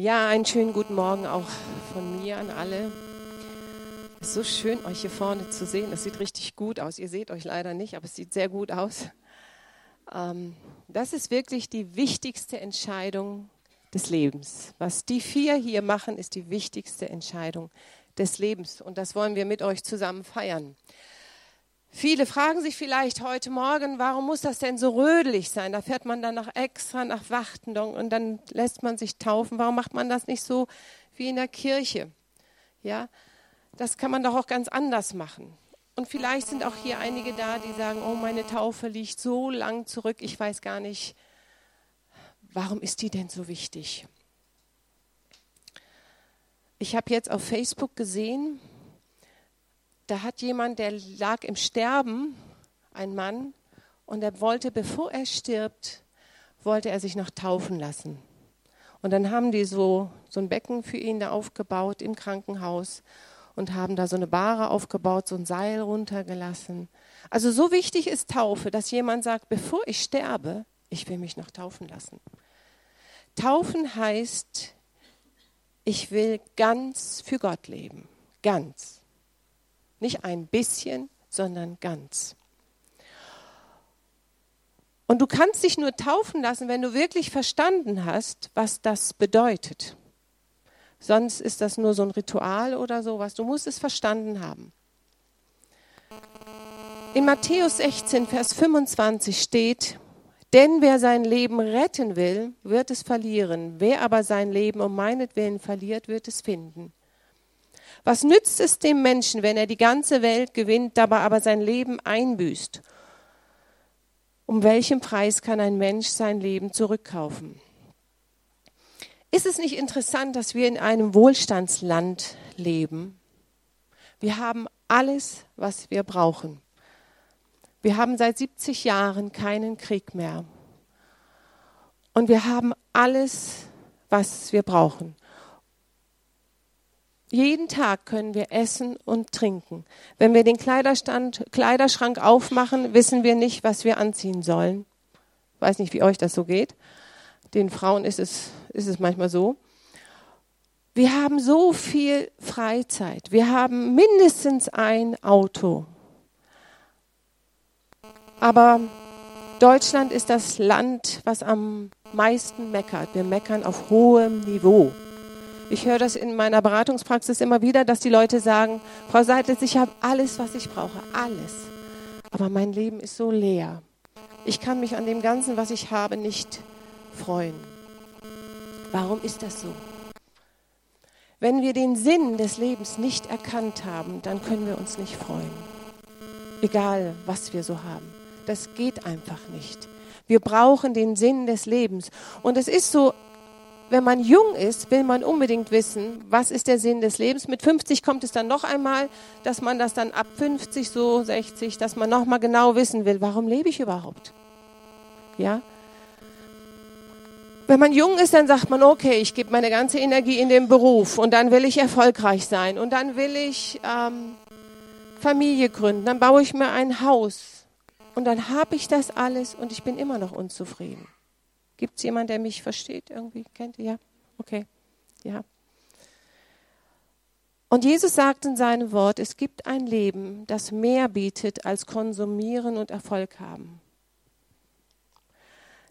Ja, einen schönen guten Morgen auch von mir an alle. Es ist so schön, euch hier vorne zu sehen. Es sieht richtig gut aus. Ihr seht euch leider nicht, aber es sieht sehr gut aus. Ähm, das ist wirklich die wichtigste Entscheidung des Lebens. Was die vier hier machen, ist die wichtigste Entscheidung des Lebens. Und das wollen wir mit euch zusammen feiern. Viele fragen sich vielleicht heute Morgen, warum muss das denn so rödelig sein? Da fährt man dann noch extra nach Wachtendong und dann lässt man sich taufen. Warum macht man das nicht so wie in der Kirche? Ja, das kann man doch auch ganz anders machen. Und vielleicht sind auch hier einige da, die sagen, oh, meine Taufe liegt so lang zurück, ich weiß gar nicht, warum ist die denn so wichtig? Ich habe jetzt auf Facebook gesehen, da hat jemand, der lag im Sterben, ein Mann, und er wollte, bevor er stirbt, wollte er sich noch taufen lassen. Und dann haben die so, so ein Becken für ihn da aufgebaut im Krankenhaus und haben da so eine Bahre aufgebaut, so ein Seil runtergelassen. Also so wichtig ist Taufe, dass jemand sagt, bevor ich sterbe, ich will mich noch taufen lassen. Taufen heißt, ich will ganz für Gott leben, ganz. Nicht ein bisschen, sondern ganz. Und du kannst dich nur taufen lassen, wenn du wirklich verstanden hast, was das bedeutet. Sonst ist das nur so ein Ritual oder sowas. Du musst es verstanden haben. In Matthäus 16, Vers 25 steht, denn wer sein Leben retten will, wird es verlieren. Wer aber sein Leben um meinetwillen verliert, wird es finden. Was nützt es dem Menschen, wenn er die ganze Welt gewinnt, dabei aber sein Leben einbüßt? Um welchen Preis kann ein Mensch sein Leben zurückkaufen? Ist es nicht interessant, dass wir in einem Wohlstandsland leben? Wir haben alles, was wir brauchen. Wir haben seit 70 Jahren keinen Krieg mehr. Und wir haben alles, was wir brauchen. Jeden Tag können wir essen und trinken. Wenn wir den Kleiderstand, Kleiderschrank aufmachen, wissen wir nicht, was wir anziehen sollen. Ich weiß nicht, wie euch das so geht. Den Frauen ist es, ist es manchmal so. Wir haben so viel Freizeit. Wir haben mindestens ein Auto. Aber Deutschland ist das Land, was am meisten meckert. Wir meckern auf hohem Niveau. Ich höre das in meiner Beratungspraxis immer wieder, dass die Leute sagen, Frau Seidlitz, ich habe alles, was ich brauche, alles. Aber mein Leben ist so leer. Ich kann mich an dem Ganzen, was ich habe, nicht freuen. Warum ist das so? Wenn wir den Sinn des Lebens nicht erkannt haben, dann können wir uns nicht freuen. Egal, was wir so haben. Das geht einfach nicht. Wir brauchen den Sinn des Lebens. Und es ist so wenn man jung ist, will man unbedingt wissen, was ist der Sinn des Lebens. Mit 50 kommt es dann noch einmal, dass man das dann ab 50, so 60, dass man noch mal genau wissen will, warum lebe ich überhaupt? Ja? Wenn man jung ist, dann sagt man, okay, ich gebe meine ganze Energie in den Beruf und dann will ich erfolgreich sein und dann will ich ähm, Familie gründen, dann baue ich mir ein Haus und dann habe ich das alles und ich bin immer noch unzufrieden. Gibt es jemanden, der mich versteht irgendwie? Kennt? Ja? Okay. Ja. Und Jesus sagt in seinem Wort, es gibt ein Leben, das mehr bietet als konsumieren und Erfolg haben.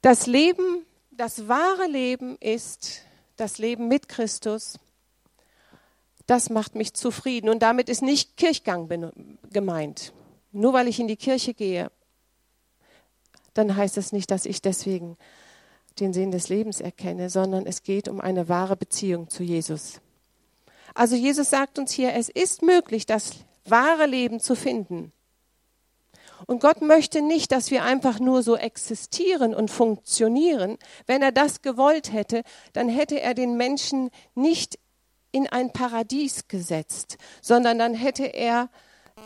Das Leben, das wahre Leben ist das Leben mit Christus. Das macht mich zufrieden. Und damit ist nicht Kirchgang gemeint. Nur weil ich in die Kirche gehe, dann heißt es nicht, dass ich deswegen den Sinn des Lebens erkenne, sondern es geht um eine wahre Beziehung zu Jesus. Also Jesus sagt uns hier, es ist möglich, das wahre Leben zu finden. Und Gott möchte nicht, dass wir einfach nur so existieren und funktionieren. Wenn er das gewollt hätte, dann hätte er den Menschen nicht in ein Paradies gesetzt, sondern dann hätte er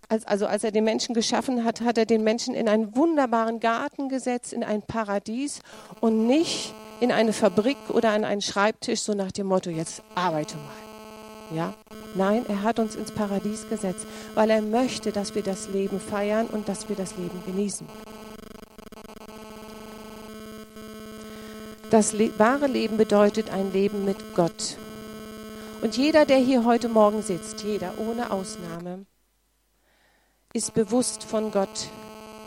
also als er den Menschen geschaffen hat, hat er den Menschen in einen wunderbaren Garten gesetzt, in ein Paradies und nicht in eine Fabrik oder an einen Schreibtisch, so nach dem Motto, jetzt arbeite mal. Ja? Nein, er hat uns ins Paradies gesetzt, weil er möchte, dass wir das Leben feiern und dass wir das Leben genießen. Das le wahre Leben bedeutet ein Leben mit Gott. Und jeder, der hier heute Morgen sitzt, jeder ohne Ausnahme, ist bewusst von Gott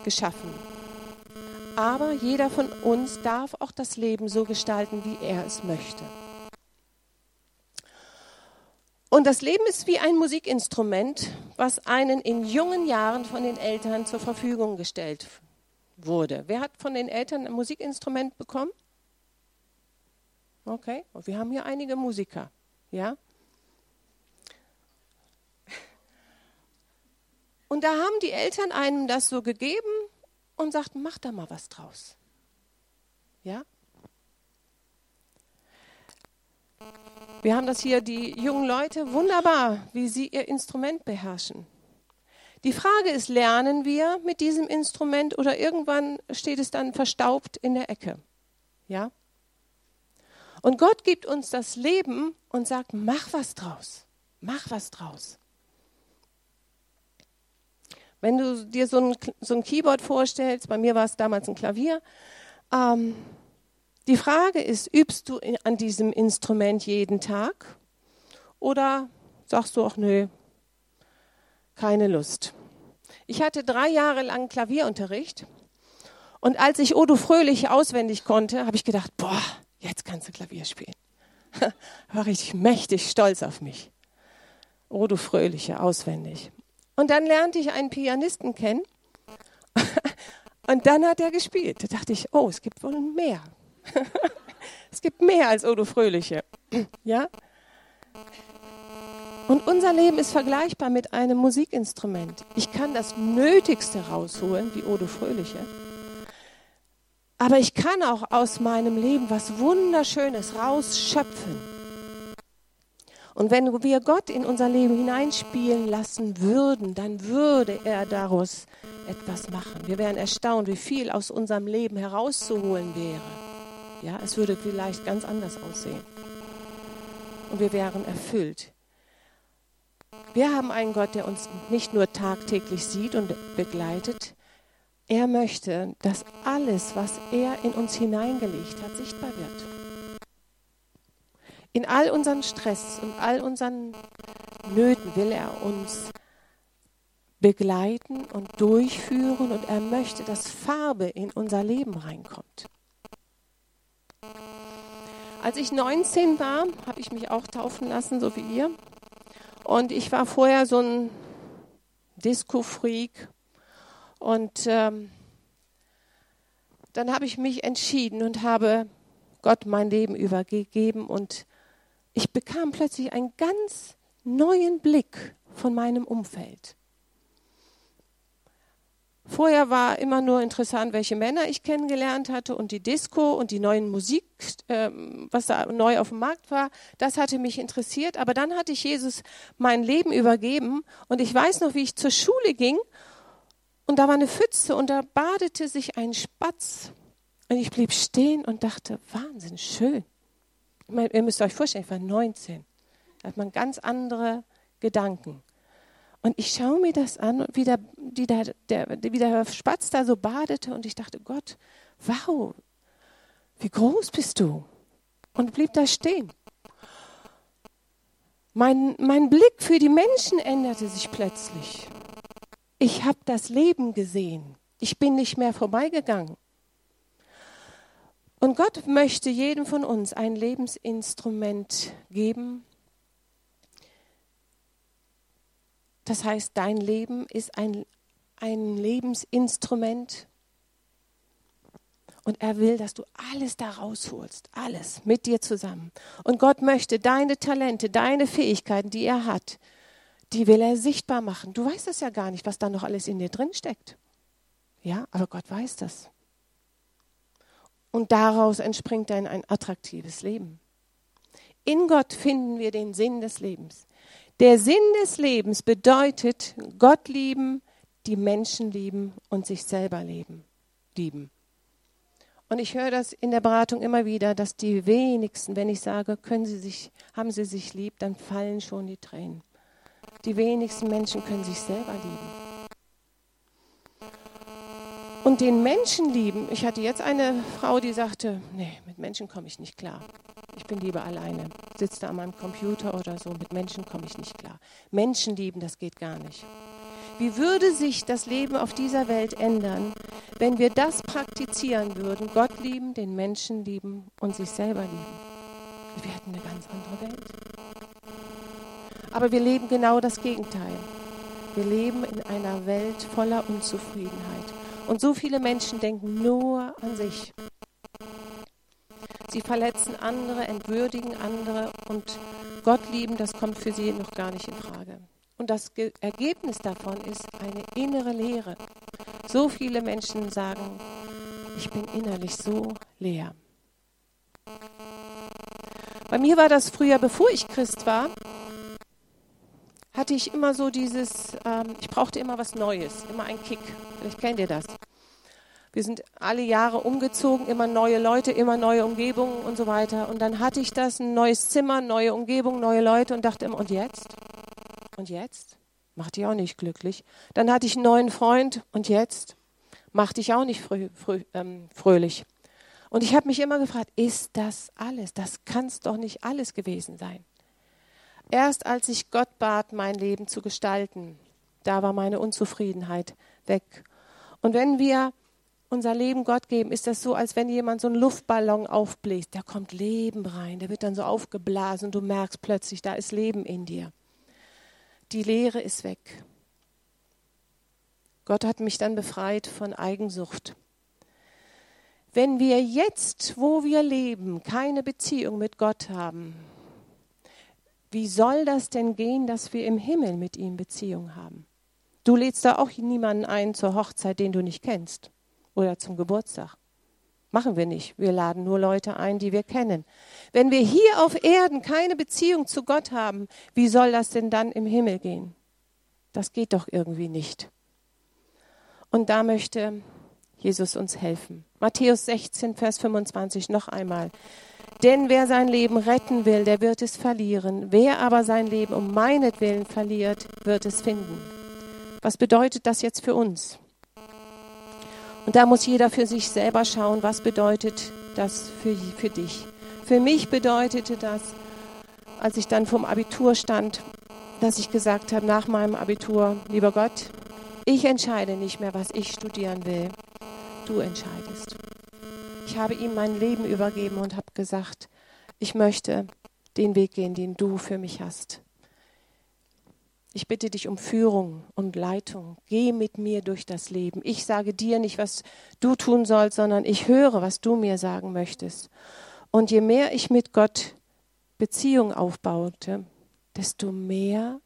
geschaffen. Aber jeder von uns darf auch das Leben so gestalten, wie er es möchte. Und das Leben ist wie ein Musikinstrument, was einen in jungen Jahren von den Eltern zur Verfügung gestellt wurde. Wer hat von den Eltern ein Musikinstrument bekommen? Okay, wir haben hier einige Musiker, ja? Und da haben die Eltern einem das so gegeben und sagten, mach da mal was draus. Ja? Wir haben das hier, die jungen Leute, wunderbar, wie sie ihr Instrument beherrschen. Die Frage ist, lernen wir mit diesem Instrument oder irgendwann steht es dann verstaubt in der Ecke? Ja? Und Gott gibt uns das Leben und sagt, mach was draus. Mach was draus. Wenn du dir so ein, so ein Keyboard vorstellst, bei mir war es damals ein Klavier, ähm, die Frage ist, übst du an diesem Instrument jeden Tag oder sagst du auch, nö, keine Lust. Ich hatte drei Jahre lang Klavierunterricht und als ich Odo Fröhlich auswendig konnte, habe ich gedacht, boah, jetzt kannst du Klavier spielen. War richtig mächtig stolz auf mich. Odo Fröhliche auswendig. Und dann lernte ich einen Pianisten kennen und dann hat er gespielt. Da dachte ich, oh, es gibt wohl mehr. es gibt mehr als Odo Fröhliche. ja? Und unser Leben ist vergleichbar mit einem Musikinstrument. Ich kann das Nötigste rausholen, wie Odo Fröhliche. Aber ich kann auch aus meinem Leben was Wunderschönes rausschöpfen. Und wenn wir Gott in unser Leben hineinspielen lassen würden, dann würde er daraus etwas machen. Wir wären erstaunt, wie viel aus unserem Leben herauszuholen wäre. Ja, es würde vielleicht ganz anders aussehen. Und wir wären erfüllt. Wir haben einen Gott, der uns nicht nur tagtäglich sieht und begleitet. Er möchte, dass alles, was er in uns hineingelegt hat, sichtbar wird. In all unseren Stress und all unseren Nöten will er uns begleiten und durchführen und er möchte, dass Farbe in unser Leben reinkommt. Als ich 19 war, habe ich mich auch taufen lassen, so wie ihr. Und ich war vorher so ein Disco-Freak. Und ähm, dann habe ich mich entschieden und habe Gott mein Leben übergegeben. Und ich bekam plötzlich einen ganz neuen Blick von meinem Umfeld. Vorher war immer nur interessant, welche Männer ich kennengelernt hatte und die Disco und die neuen Musik, äh, was da neu auf dem Markt war. Das hatte mich interessiert. Aber dann hatte ich Jesus mein Leben übergeben und ich weiß noch, wie ich zur Schule ging und da war eine Pfütze und da badete sich ein Spatz. Und ich blieb stehen und dachte, Wahnsinn, schön. Ihr müsst euch vorstellen, ich war 19. Da hat man ganz andere Gedanken. Und ich schaue mir das an, wie der, wie, der, der, wie der Spatz da so badete und ich dachte, Gott, wow, wie groß bist du? Und blieb da stehen. Mein, mein Blick für die Menschen änderte sich plötzlich. Ich habe das Leben gesehen. Ich bin nicht mehr vorbeigegangen. Und Gott möchte jedem von uns ein Lebensinstrument geben, Das heißt, dein Leben ist ein, ein Lebensinstrument. Und er will, dass du alles da rausholst, alles mit dir zusammen. Und Gott möchte deine Talente, deine Fähigkeiten, die er hat, die will er sichtbar machen. Du weißt das ja gar nicht, was da noch alles in dir drin steckt. Ja, aber Gott weiß das. Und daraus entspringt dann ein attraktives Leben. In Gott finden wir den Sinn des Lebens. Der Sinn des Lebens bedeutet Gott lieben, die Menschen lieben und sich selber leben, lieben. Und ich höre das in der Beratung immer wieder, dass die wenigsten, wenn ich sage, können sie sich, haben sie sich lieb, dann fallen schon die Tränen. Die wenigsten Menschen können sich selber lieben. Und den Menschen lieben. Ich hatte jetzt eine Frau, die sagte, nee, mit Menschen komme ich nicht klar. Ich bin lieber alleine. Sitze da an meinem Computer oder so. Mit Menschen komme ich nicht klar. Menschen lieben, das geht gar nicht. Wie würde sich das Leben auf dieser Welt ändern, wenn wir das praktizieren würden? Gott lieben, den Menschen lieben und sich selber lieben. Wir hätten eine ganz andere Welt. Aber wir leben genau das Gegenteil. Wir leben in einer Welt voller Unzufriedenheit. Und so viele Menschen denken nur an sich. Sie verletzen andere, entwürdigen andere und Gott lieben, das kommt für sie noch gar nicht in Frage. Und das Ge Ergebnis davon ist eine innere Leere. So viele Menschen sagen, ich bin innerlich so leer. Bei mir war das früher, bevor ich Christ war, hatte ich immer so dieses, ähm, ich brauchte immer was Neues, immer einen Kick. Vielleicht kennt ihr das. Wir sind alle Jahre umgezogen, immer neue Leute, immer neue Umgebungen und so weiter. Und dann hatte ich das, ein neues Zimmer, neue Umgebung, neue Leute und dachte immer, und jetzt? Und jetzt? Macht dich auch nicht glücklich. Dann hatte ich einen neuen Freund und jetzt? Macht dich auch nicht frö frö ähm, fröhlich. Und ich habe mich immer gefragt, ist das alles? Das kann es doch nicht alles gewesen sein. Erst als ich Gott bat, mein Leben zu gestalten, da war meine Unzufriedenheit weg. Und wenn wir unser Leben Gott geben, ist das so, als wenn jemand so einen Luftballon aufbläst. Da kommt Leben rein, der wird dann so aufgeblasen und du merkst plötzlich, da ist Leben in dir. Die Leere ist weg. Gott hat mich dann befreit von Eigensucht. Wenn wir jetzt, wo wir leben, keine Beziehung mit Gott haben, wie soll das denn gehen, dass wir im Himmel mit ihm Beziehung haben? Du lädst da auch niemanden ein zur Hochzeit, den du nicht kennst oder zum Geburtstag. Machen wir nicht. Wir laden nur Leute ein, die wir kennen. Wenn wir hier auf Erden keine Beziehung zu Gott haben, wie soll das denn dann im Himmel gehen? Das geht doch irgendwie nicht. Und da möchte Jesus uns helfen. Matthäus 16, Vers 25 noch einmal. Denn wer sein Leben retten will, der wird es verlieren. Wer aber sein Leben um meinetwillen verliert, wird es finden. Was bedeutet das jetzt für uns? Und da muss jeder für sich selber schauen, was bedeutet das für, für dich. Für mich bedeutete das, als ich dann vom Abitur stand, dass ich gesagt habe, nach meinem Abitur, lieber Gott, ich entscheide nicht mehr, was ich studieren will. Du entscheidest. Ich habe ihm mein Leben übergeben und habe gesagt, ich möchte den Weg gehen, den du für mich hast. Ich bitte dich um Führung und Leitung. Geh mit mir durch das Leben. Ich sage dir nicht, was du tun sollst, sondern ich höre, was du mir sagen möchtest. Und je mehr ich mit Gott Beziehung aufbaute, desto mehr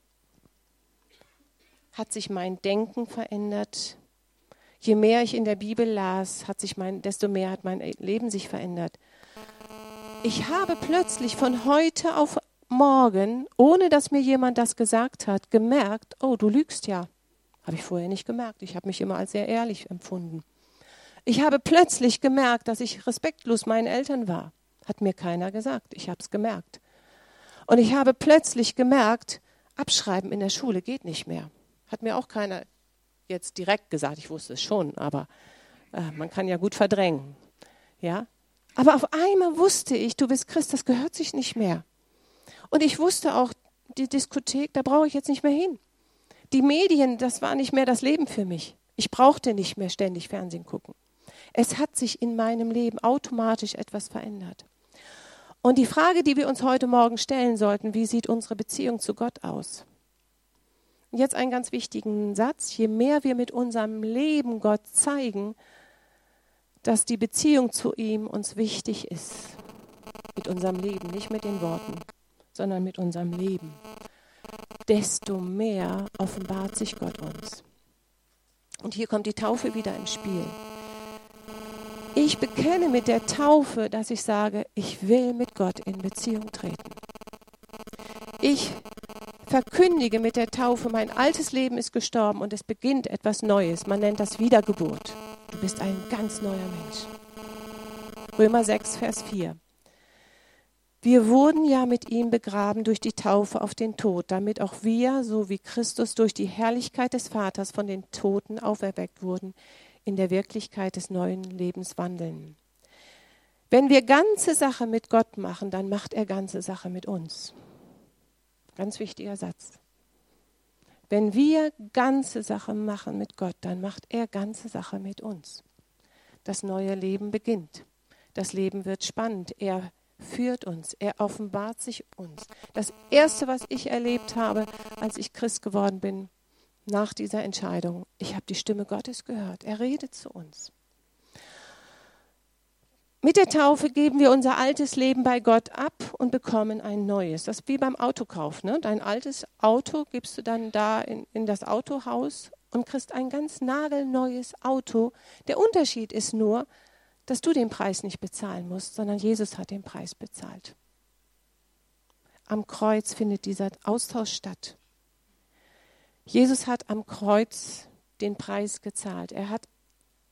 hat sich mein Denken verändert, Je mehr ich in der Bibel las, hat sich mein, desto mehr hat mein Leben sich verändert. Ich habe plötzlich von heute auf morgen, ohne dass mir jemand das gesagt hat, gemerkt, oh, du lügst ja. Habe ich vorher nicht gemerkt. Ich habe mich immer als sehr ehrlich empfunden. Ich habe plötzlich gemerkt, dass ich respektlos meinen Eltern war. Hat mir keiner gesagt. Ich habe es gemerkt. Und ich habe plötzlich gemerkt, abschreiben in der Schule geht nicht mehr. Hat mir auch keiner jetzt direkt gesagt, ich wusste es schon, aber äh, man kann ja gut verdrängen. Ja? Aber auf einmal wusste ich, du bist Christ, das gehört sich nicht mehr. Und ich wusste auch, die Diskothek, da brauche ich jetzt nicht mehr hin. Die Medien, das war nicht mehr das Leben für mich. Ich brauchte nicht mehr ständig Fernsehen gucken. Es hat sich in meinem Leben automatisch etwas verändert. Und die Frage, die wir uns heute Morgen stellen sollten, wie sieht unsere Beziehung zu Gott aus? Jetzt einen ganz wichtigen Satz. Je mehr wir mit unserem Leben Gott zeigen, dass die Beziehung zu ihm uns wichtig ist, mit unserem Leben, nicht mit den Worten, sondern mit unserem Leben, desto mehr offenbart sich Gott uns. Und hier kommt die Taufe wieder ins Spiel. Ich bekenne mit der Taufe, dass ich sage, ich will mit Gott in Beziehung treten. Ich verkündige mit der Taufe, mein altes Leben ist gestorben und es beginnt etwas Neues. Man nennt das Wiedergeburt. Du bist ein ganz neuer Mensch. Römer 6, Vers 4. Wir wurden ja mit ihm begraben durch die Taufe auf den Tod, damit auch wir, so wie Christus durch die Herrlichkeit des Vaters von den Toten auferweckt wurden, in der Wirklichkeit des neuen Lebens wandeln. Wenn wir ganze Sache mit Gott machen, dann macht er ganze Sache mit uns. Ganz wichtiger Satz. Wenn wir ganze Sache machen mit Gott, dann macht er ganze Sache mit uns. Das neue Leben beginnt. Das Leben wird spannend. Er führt uns. Er offenbart sich uns. Das Erste, was ich erlebt habe, als ich Christ geworden bin, nach dieser Entscheidung, ich habe die Stimme Gottes gehört. Er redet zu uns. Mit der Taufe geben wir unser altes Leben bei Gott ab und bekommen ein neues. Das ist wie beim Autokauf. Ne? Dein altes Auto gibst du dann da in, in das Autohaus und kriegst ein ganz nagelneues Auto. Der Unterschied ist nur, dass du den Preis nicht bezahlen musst, sondern Jesus hat den Preis bezahlt. Am Kreuz findet dieser Austausch statt. Jesus hat am Kreuz den Preis gezahlt. Er hat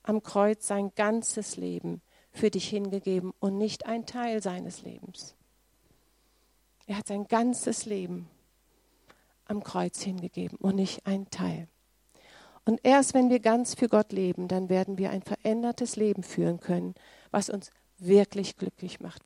am Kreuz sein ganzes Leben für dich hingegeben und nicht ein Teil seines Lebens. Er hat sein ganzes Leben am Kreuz hingegeben und nicht ein Teil. Und erst wenn wir ganz für Gott leben, dann werden wir ein verändertes Leben führen können, was uns wirklich glücklich macht.